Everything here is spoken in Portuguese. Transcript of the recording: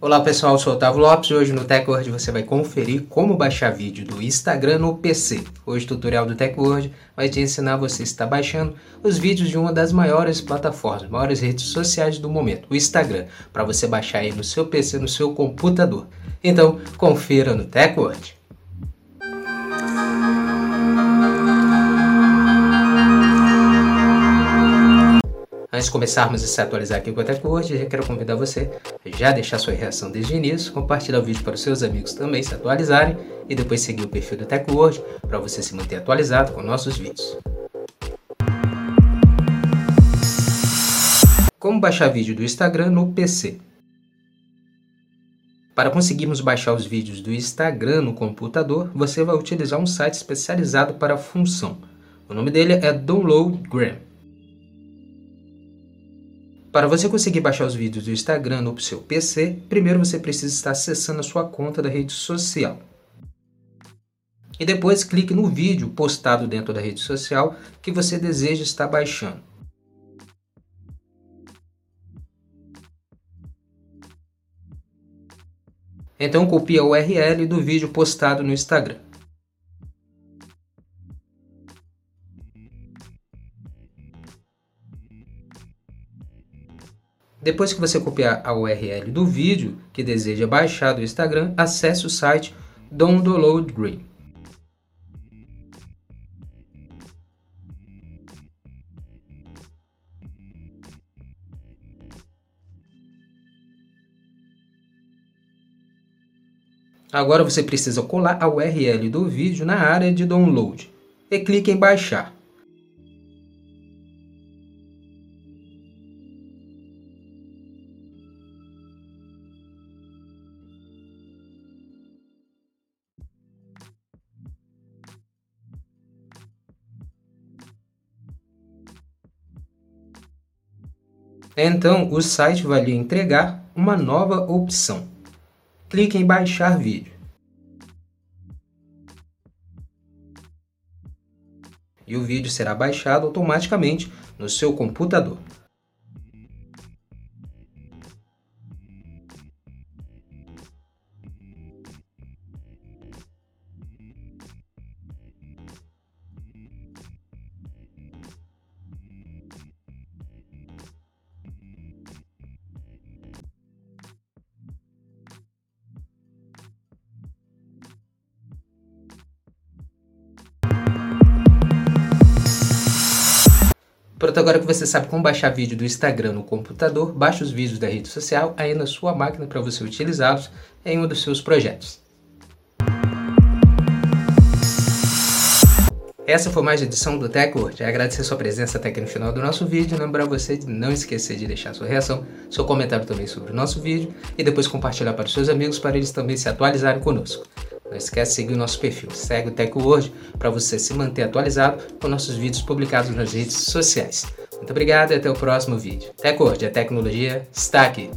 Olá pessoal, eu sou Otávio Lopes e hoje no TechWord você vai conferir como baixar vídeo do Instagram no PC. Hoje o tutorial do TechWord vai te ensinar você estar baixando os vídeos de uma das maiores plataformas, maiores redes sociais do momento, o Instagram, para você baixar aí no seu PC, no seu computador. Então, confira no TechWord. Antes de começarmos a se atualizar aqui com a TechWord, já quero convidar você a já deixar sua reação desde o início, compartilhar o vídeo para os seus amigos também se atualizarem e depois seguir o perfil da TechWord para você se manter atualizado com nossos vídeos. Como baixar vídeo do Instagram no PC? Para conseguirmos baixar os vídeos do Instagram no computador, você vai utilizar um site especializado para a função. O nome dele é Downloadgram. Para você conseguir baixar os vídeos do Instagram no seu PC, primeiro você precisa estar acessando a sua conta da rede social. E depois clique no vídeo postado dentro da rede social que você deseja estar baixando. Então copie a URL do vídeo postado no Instagram. Depois que você copiar a URL do vídeo que deseja baixar do Instagram, acesse o site Download Agora você precisa colar a URL do vídeo na área de download e clique em baixar. Então, o site vai lhe entregar uma nova opção. Clique em baixar vídeo. E o vídeo será baixado automaticamente no seu computador. Pronto, agora que você sabe como baixar vídeo do Instagram no computador, baixe os vídeos da rede social aí na sua máquina para você utilizá-los em um dos seus projetos. Essa foi mais uma edição do TechWord. Agradecer sua presença até aqui no final do nosso vídeo. Lembrar você de não esquecer de deixar sua reação, seu comentário também sobre o nosso vídeo e depois compartilhar para os seus amigos para eles também se atualizarem conosco. Não esquece de seguir o nosso perfil, segue o TecWord para você se manter atualizado com nossos vídeos publicados nas redes sociais. Muito obrigado e até o próximo vídeo. TecWord, a tecnologia está aqui.